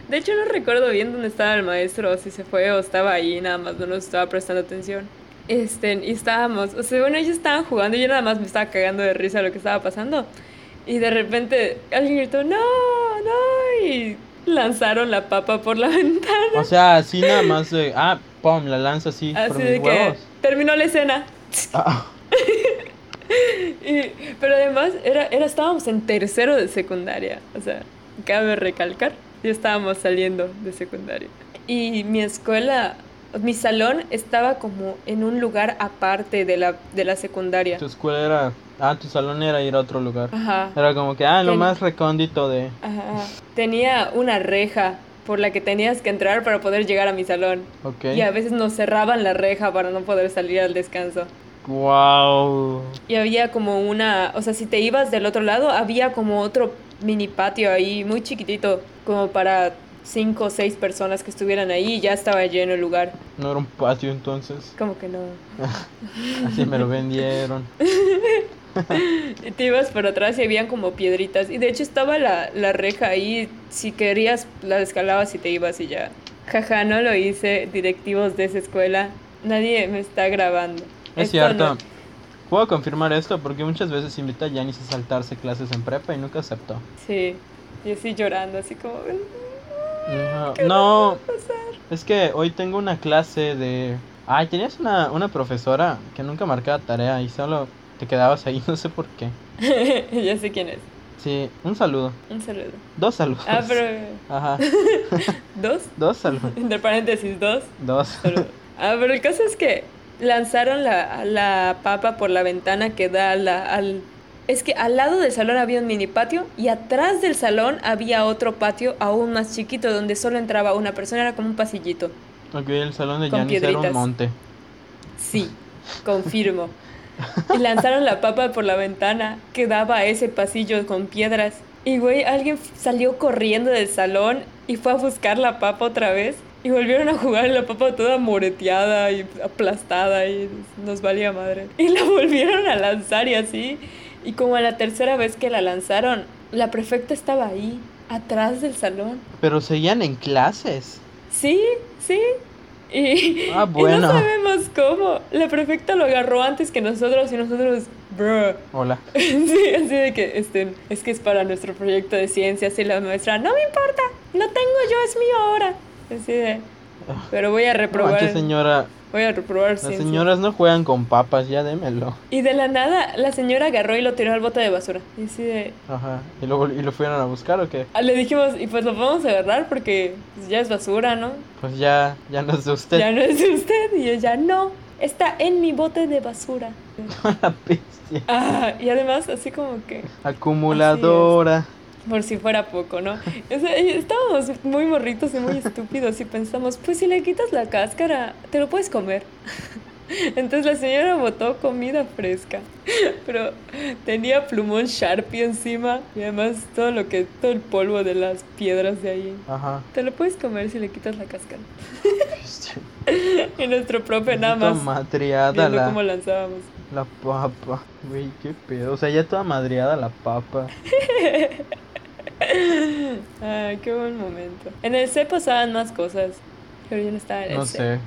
de hecho no recuerdo bien dónde estaba el maestro, si se fue o estaba ahí, nada más no nos estaba prestando atención. Este, y estábamos, o sea, bueno, ellos estaban jugando y yo nada más me estaba cagando de risa lo que estaba pasando. Y de repente alguien gritó, no, no, y lanzaron la papa por la [LAUGHS] ventana. O sea, así nada más de. Ah, pum, la lanza así por Así mis de que huevos. terminó la escena. Ah, [LAUGHS] Y- pero además era, era, estábamos en tercero de secundaria. O sea, cabe recalcar, ya estábamos saliendo de secundaria. Y mi escuela, mi salón estaba como en un lugar aparte de la, de la secundaria. tu escuela era. Ah, tu salón era ir a otro lugar. Ajá, Era como que, ah, lo Ten- más recóndito de. ajá. Tenía una reja por la que tenías que entrar para poder llegar a mi salón. Ok. Y a veces nos cerraban la reja para no poder salir al descanso. Wow. Y había como una, o sea, si te ibas del otro lado, había como otro mini patio ahí, muy chiquitito, como para cinco o seis personas que estuvieran ahí y ya estaba lleno el lugar. No era un patio entonces. Como que no. [LAUGHS] Así me lo vendieron. [LAUGHS] [LAUGHS] Y te ibas por atrás y habían como piedritas. Y de hecho estaba la, la reja ahí, si querías la escalabas y te ibas y ya. Jaja, no lo hice, directivos de esa escuela. Nadie me está grabando. Es Esto cierto. no- Puedo confirmar esto porque muchas veces invita a Yanis a saltarse clases en prepa y nunca aceptó. Sí, y así llorando, así como... ¿Qué No, pasar? es que hoy tengo una clase de... Ay, tenías una, una profesora que nunca marcaba tarea y solo te quedabas ahí, [LAUGHS] no sé por qué. [LAUGHS] ya sé quién es. Sí, un saludo. Un saludo. Dos saludos. Ah, pero. [LAUGHS] Ajá, ¿Dos? dos saludos. Entre paréntesis, dos. Dos. Saludos. Ah, pero el caso es que lanzaron la, la papa por la ventana que da la- al. Es que al lado del salón había un mini patio y atrás del salón había otro patio aún más chiquito donde solo entraba una persona, era como un pasillito. Ok, el salón de Con Yanis era un monte. Sí, confirmo. Y lanzaron la papa por la ventana que daba a ese pasillo con piedras. Y güey, alguien salió corriendo del salón y fue a buscar la papa otra vez. Y volvieron a jugar la papa toda moreteada y aplastada y nos valía madre. Y la [LAUGHS] volvieron a lanzar y así. Y como a la tercera vez que la lanzaron, la prefecta estaba ahí, atrás del salón. Pero seguían en clases. Sí, sí. Y, Ah, y no sabemos cómo. La prefecta lo agarró antes que nosotros y nosotros, bro. Hola. [LAUGHS] Sí, así de que, este, es que es para nuestro proyecto de ciencias y la maestra, no me importa, lo tengo yo, es mío ahora. Así de, pero voy a No reprobar, manches, señora. Voy a reprobar Las señoras no juegan con papas, ya démelo. Y de la nada, la señora agarró y lo tiró al bote de basura. Y así de, Ajá. ¿Y lo, ¿Y lo fueron a buscar o qué? ah, le dijimos, y pues lo podemos agarrar porque pues, ya es basura, ¿no? Pues ya, ya no es de usted. Ya no es de usted. Y ella, no, está en mi bote de basura. [LAUGHS] La bestia. Ah, y además, así como que, Acumuladora. Por si fuera poco, ¿no? O sea, estábamos muy morritos y muy estúpidos y pensamos, pues si le quitas la cáscara, te lo puedes comer. [LAUGHS] Entonces la señora botó comida fresca, pero tenía plumón Sharpie encima y además todo lo que todo el polvo de las piedras de ahí. Ajá. Te lo puedes comer si le quitas la cáscara. [LAUGHS] y nuestro profe nada más madreada la, cómo lanzábamos. la papa. Güey, qué pedo. O sea, ya toda madreada la papa. [LAUGHS] [LAUGHS] Ay, qué buen momento. En el C pasaban más cosas, pero yo no estaba en el No C. sé.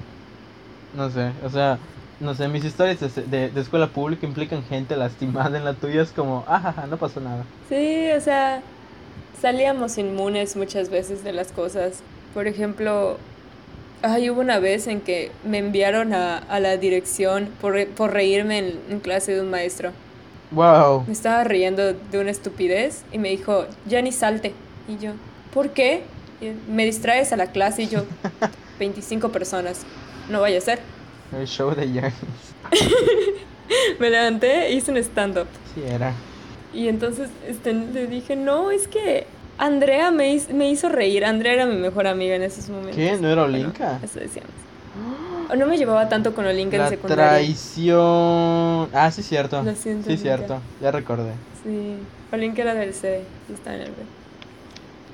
No sé. O sea, no sé. Mis historias de, de, de escuela pública implican gente lastimada. En la tuya es como, ah, ja, ja, no pasó nada. Sí, o sea, salíamos inmunes muchas veces de las cosas. Por ejemplo, ay, hubo una vez en que me enviaron a, a la dirección por, por reírme en, en clase de un maestro. Wow. Me estaba riendo de una estupidez y me dijo, ya ni salte. Y yo, ¿por qué? Y él, me distraes a la clase y yo, [LAUGHS] 25 personas, no vaya a ser. El show de Yanis. [LAUGHS] Me levanté e hice un stand-up. Sí, era. Y entonces este, le dije, no, es que Andrea me, me hizo reír. Andrea era mi mejor amiga en esos momentos. ¿Qué? ¿No era Bueno, Olinka? eso decíamos. No me llevaba tanto con Olinka en secundaria. traición. Ah, sí, cierto. Lo siento, Sí, Olinka. cierto. Ya recordé. Sí, Olinka era del C, yo estaba en el B.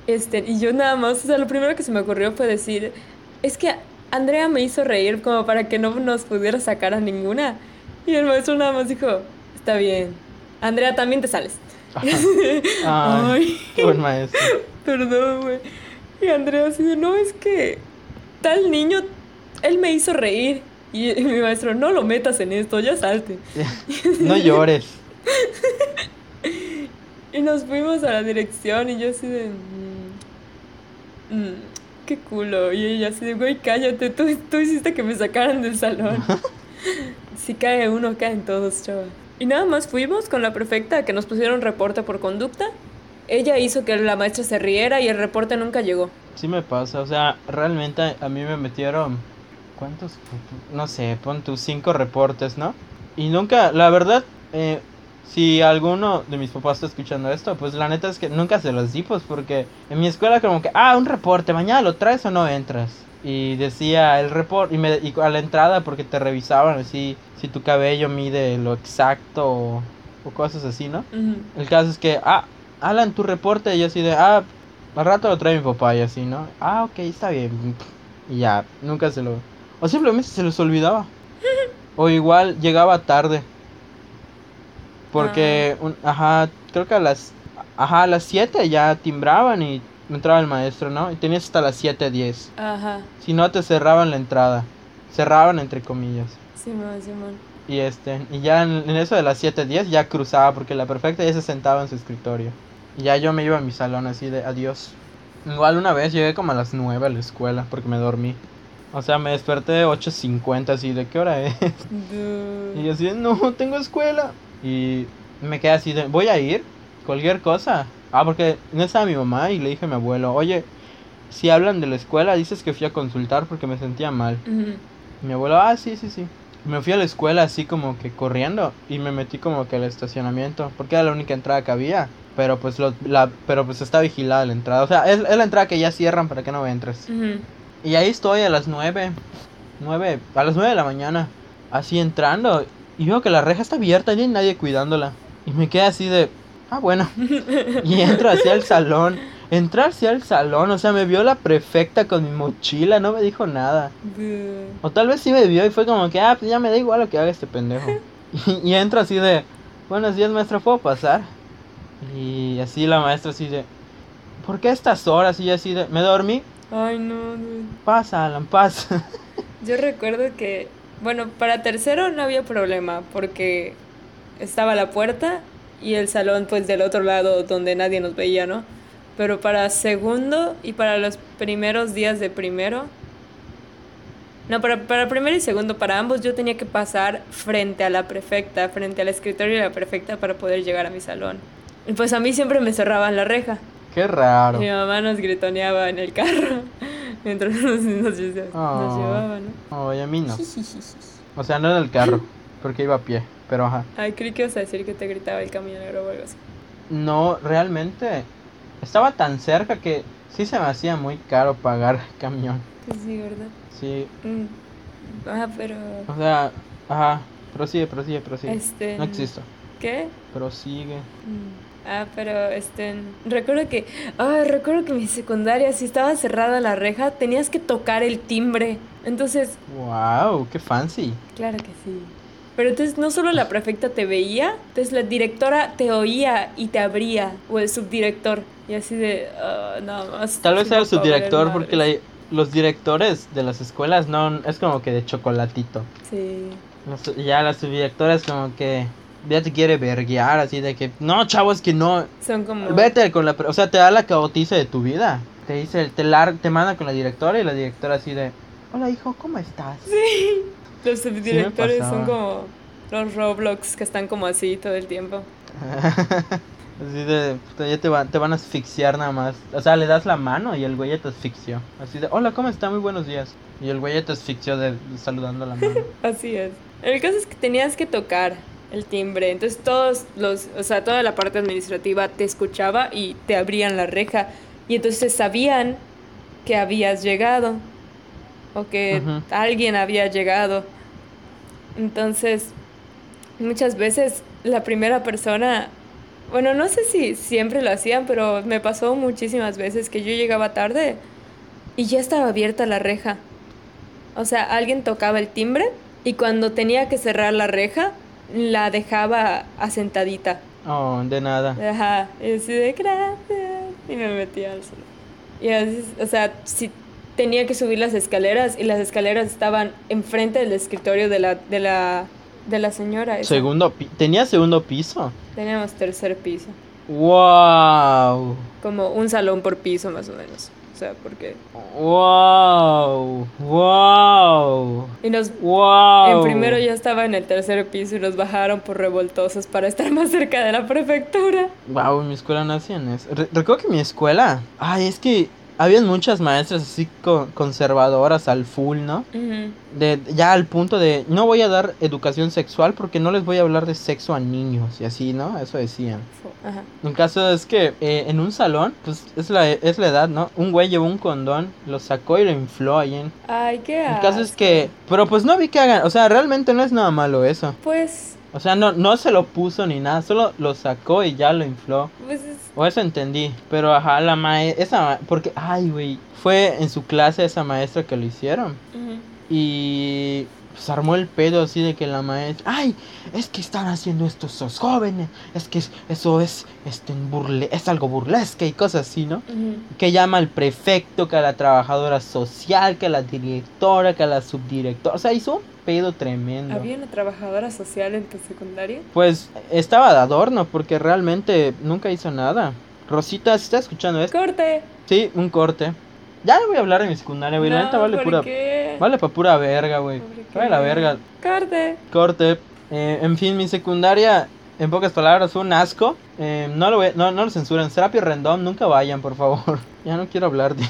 Este, y yo nada más, o sea, lo primero que se me ocurrió fue decir, es que Andrea me hizo reír como para que no nos pudiera sacar a ninguna. Y el maestro nada más dijo, está bien, Andrea también te sales. [LAUGHS] Ay, Ay. buen maestro. [LAUGHS] Perdón, güey. Y Andrea así de, no, es que tal niño, él me hizo reír. Y, mi maestro, no lo metas en esto, ya salte. [LAUGHS] No llores. [LAUGHS] Y nos fuimos a la dirección y yo así de... mm, mm, qué culo. Y ella así de, güey, cállate, tú, tú hiciste que me sacaran del salón. [LAUGHS] si cae uno, caen todos, chava. Y nada más fuimos con la prefecta que nos pusieron reporte por conducta. Ella hizo que la maestra se riera y el reporte nunca llegó. Sí me pasa, o sea, realmente a mí me metieron, ¿cuántos? No sé, pon tus cinco reportes, ¿no? Y nunca, la verdad, eh, si alguno de mis papás está escuchando esto, pues la neta es que nunca se los di, pues porque en mi escuela como que, ah, un reporte, mañana lo traes o no entras. Y decía el reporte, y, me, y a la entrada porque te revisaban así, si tu cabello mide lo exacto o, o cosas así, ¿no? El caso es que, ah, Alan, tu reporte, y así de, ah, al rato lo trae mi papá y así, ¿no? Ah, ok, está bien. Y ya, nunca se lo... O simplemente se los olvidaba. O igual llegaba tarde. Porque, un- ajá, creo que a las... Ajá, a las 7 ya timbraban y entraba el maestro, ¿no? Y tenías hasta las 7.10. Ajá, Si no, te cerraban la entrada. Cerraban entre comillas. Simón, Simón. Y este, y ya en, en eso de las 7:10 ya cruzaba porque la perfecta ya se sentaba en su escritorio. Y ya yo me iba a mi salón así de adiós. Igual una vez llegué como a las 9 a la escuela porque me dormí. O sea, me desperté 8.50 así de qué hora es. Dude. Y yo así no, tengo escuela. Y me quedé así de, voy a ir, cualquier cosa. Ah, porque no estaba mi mamá y le dije a mi abuelo, oye, si hablan de la escuela, dices que fui a consultar porque me sentía mal. Ujú. Y mi abuelo, ah, sí, sí, sí. Me fui a la escuela así como que corriendo y me metí como que al estacionamiento, porque era la única entrada que había. Pero pues lo, la, pero pues está vigilada la entrada. O sea, es, es la entrada que ya cierran para que no entres. Ujú. Y ahí estoy a las nueve, nueve, a las nueve de la mañana, así entrando. Y veo que la reja está abierta y no hay nadie cuidándola. Y me quedé así de, ah, bueno. Y entro hacia el salón. Entrar hacia el salón, o sea, me vio la prefecta con mi mochila, no me dijo nada. O tal vez sí me vio y fue como que, ah, pues ya me da igual lo que haga este pendejo. y, y entro así de, buenos días maestra, ¿puedo pasar? Y así la maestra así de, ¿por qué estas horas? Y así de, me dormí, Ay, no, pasa, Alan, pasa. [LAUGHS] Yo recuerdo que, bueno, para tercero no había problema porque estaba la puerta y el salón pues del otro lado donde nadie nos veía, ¿no? Pero para segundo y para los primeros días de primero, no, para, para primero y segundo, para ambos yo tenía que pasar frente a la prefecta, frente al escritorio de la prefecta para poder llegar a mi salón. Y pues a mí siempre me cerraban la reja. Qué raro. Mi mamá nos gritoneaba en el carro [LAUGHS] mientras nos, nos, nos Oh. llevaba, ¿no? Oye, a mí no. O sea, no en el carro, porque iba a pie, pero ajá. Ay, creí que ibas a decir que te gritaba el camionero o algo así. No, realmente, estaba tan cerca que sí se me hacía muy caro pagar camión. Pues sí, ¿verdad? Sí, Mm. Ah, pero... o sea, Ajá, prosigue, prosigue, prosigue. Este, No existo. ¿Qué? Prosigue. Mm, Ah, pero este, recuerdo que, ah, recuerdo que en mi secundaria si estaba cerrada la reja tenías que tocar el timbre. Entonces, Wow, qué fancy. claro que sí. Pero entonces no solo la prefecta te veía, entonces la directora te oía y te abría, o el subdirector. Y así de, ah, nada más. Tal vez no el subdirector porque la- los directores de las escuelas no es como que de chocolatito. Sí. Ya la subdirectora es como que ya te quiere verguear así de que no, chavo, es que no. Son como... Vete con la, o sea, te da la caotiza de tu vida. Te dice, te lar te manda con la directora y la directora así de, "Hola, hijo, ¿cómo estás?" Los subdirectores son como los Roblox que están como así todo el tiempo. [LAUGHS] Así de, ya te, van te van a asfixiar nada más. O sea, le das la mano y el güey ya te asfixió. Así de, hola, ¿cómo está? Muy buenos días. Y el güey ya te asfixió de, saludando la mano. [LAUGHS] Así es. El caso es que tenías que tocar el timbre. Entonces todos los, o sea, toda la parte administrativa te escuchaba y te abrían la reja. Y entonces sabían que habías llegado. O que alguien había llegado. Entonces, muchas veces la primera persona, bueno, no sé si siempre lo hacían, pero me pasó muchísimas veces que yo llegaba tarde y ya estaba abierta la reja. O sea, alguien tocaba el timbre y cuando tenía que cerrar la reja, la dejaba asentadita. Oh, de nada. Ajá, y así de gracias. Y me metía al salón. Y así, o sea, si tenía que subir las escaleras y las escaleras estaban enfrente del escritorio de la, de la, de la señora. esa. Segundo, ¿tenía segundo piso? Teníamos tercer piso. Wow. Como un salón por piso más o menos. O sea, porque... Wow. Wow. Y nos... Wow. En primero ya estaba en el tercer piso y nos bajaron por revoltosos para estar más cerca de la prefectura. Wow, mi escuela no hacían eso. Re- recuerdo que mi escuela, ay, es que habían muchas maestras así co- conservadoras al full, ¿no? De, ya al punto de, no voy a dar educación sexual porque no les voy a hablar de sexo a niños y así, ¿no? Eso decían. Ajá. Un caso es que eh, en un salón, pues es la, es la edad, ¿no? Un güey llevó un condón, lo sacó y lo infló ahí en... Ay, qué El caso es que, pero pues no vi que hagan, o sea, realmente no es nada malo eso. Pues... O sea, no, no se lo puso ni nada, solo lo sacó y ya lo infló. Pues es... O eso entendí. Pero ajá, la maestra, esa ma- porque, ay, güey, fue en su clase esa maestra que lo hicieron. Y pues armó el pedo así de que la maestra, ay, es que están haciendo esto esos jóvenes, es que es- eso es, este, burle, es algo burlesque y cosas así, ¿no? Que llama al prefecto, que a la trabajadora social, que a la directora, que a la subdirectora, o sea, hizo un pedo tremendo. ¿Había una trabajadora social en tu secundaria? Pues estaba de adorno porque realmente nunca hizo nada. Rosita, si está escuchando esto? ¡Corte! Sí, un corte. Ya no voy a hablar de mi secundaria, güey. la neta vale ¿por pura. qué? Vale pa' pura verga, güey. Vale la verga. ¡Corte! Corte. Eh, en fin, mi secundaria, en pocas palabras, fue un asco. Eh, no, lo voy- no, no lo censuren. Serapio Rendón, nunca vayan, por favor. [LAUGHS] Ya no quiero hablar de.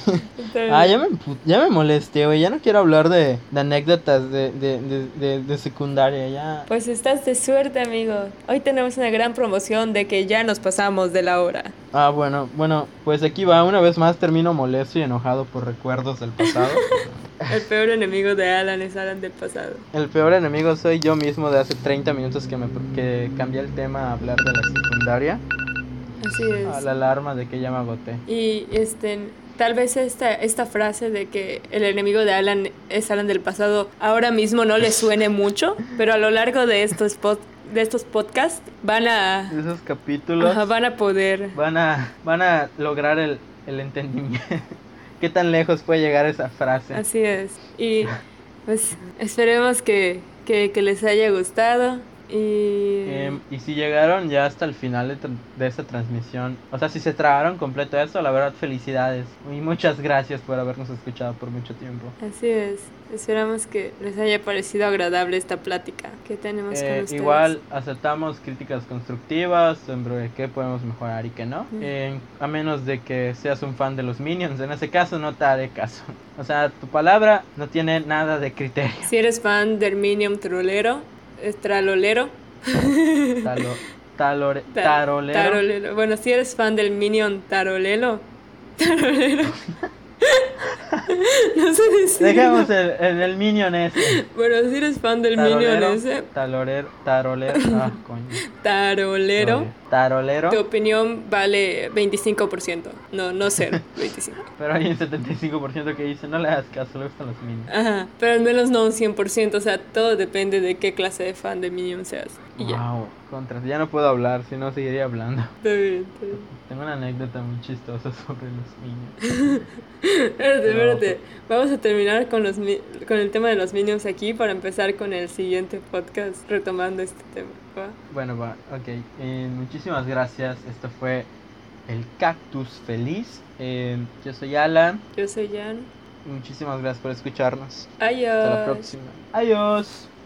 Ah, ya me, ya me molesté, güey. Ya no quiero hablar de, de anécdotas de, de, de, de, de secundaria. Ya. Pues estás de suerte, amigo. Hoy tenemos una gran promoción de que ya nos pasamos de la hora. Ah, bueno, bueno, pues aquí va. Una vez más termino molesto y enojado por recuerdos del pasado. [LAUGHS] El peor enemigo de Alan es Alan del pasado. El peor enemigo soy yo mismo de hace 30 minutos que, me, que cambié el tema a hablar de la secundaria. Así A la alarma de que ya me agoté. Y este, tal vez esta, esta frase de que el enemigo de Alan es Alan del pasado ahora mismo no le suene mucho, pero a lo largo de estos, pod- de estos podcasts van a, Esos capítulos ajá, van a poder... van, a, van a lograr el, el entendimiento. [LAUGHS] ¿Qué tan lejos puede llegar esa frase? Así es. Y pues esperemos que, que, que les haya gustado. Y... Em, y si llegaron ya hasta el final de, de esta transmisión, o sea, si se tragaron completo eso, la verdad, felicidades. Y muchas gracias por habernos escuchado por mucho tiempo. Así es. Esperamos que les haya parecido agradable esta plática que tenemos con Eh, ustedes. igual aceptamos críticas constructivas sobre qué podemos mejorar y qué no. Mm. Eh, a menos de que seas un fan de los Minions. En ese caso no te haré caso. [LAUGHS] O sea, tu palabra no tiene nada de criterio. Si eres fan del Minion Trolero, es tralolero. Talo, talore- tarolero. tarolero. Bueno, si eres fan del Minion Tarolelo. [LAUGHS] Tarolero. [LAUGHS] no sé decir. Dejemos el, el, el Minion ese. Bueno, si eres fan del Minion ese. Talorero, tarolero. Ah, [LAUGHS] coño. Tarolero. Tarolero. Tu opinión vale 25%. No, no ser 25. [LAUGHS] Pero hay un 75% que dice, no le hagas caso, le gustan los Minions. Ajá, pero al menos no un 100%. O sea, todo depende de qué clase de fan de Minion seas. Y ya. Wow, contra, ya no puedo hablar, si no seguiría hablando. Está bien, está bien. Tengo una anécdota muy chistosa sobre los Minions. [LAUGHS] Espérate, espérate. Vamos a terminar con, los, con el tema de los Minions aquí para empezar con el siguiente podcast retomando este tema. ¿va? Bueno, va, ok. Eh, muchísimas gracias. Esto fue el Cactus Feliz. Eh, yo soy Alan. Yo soy Jan. Muchísimas gracias por escucharnos. Adiós. Hasta la próxima. Adiós.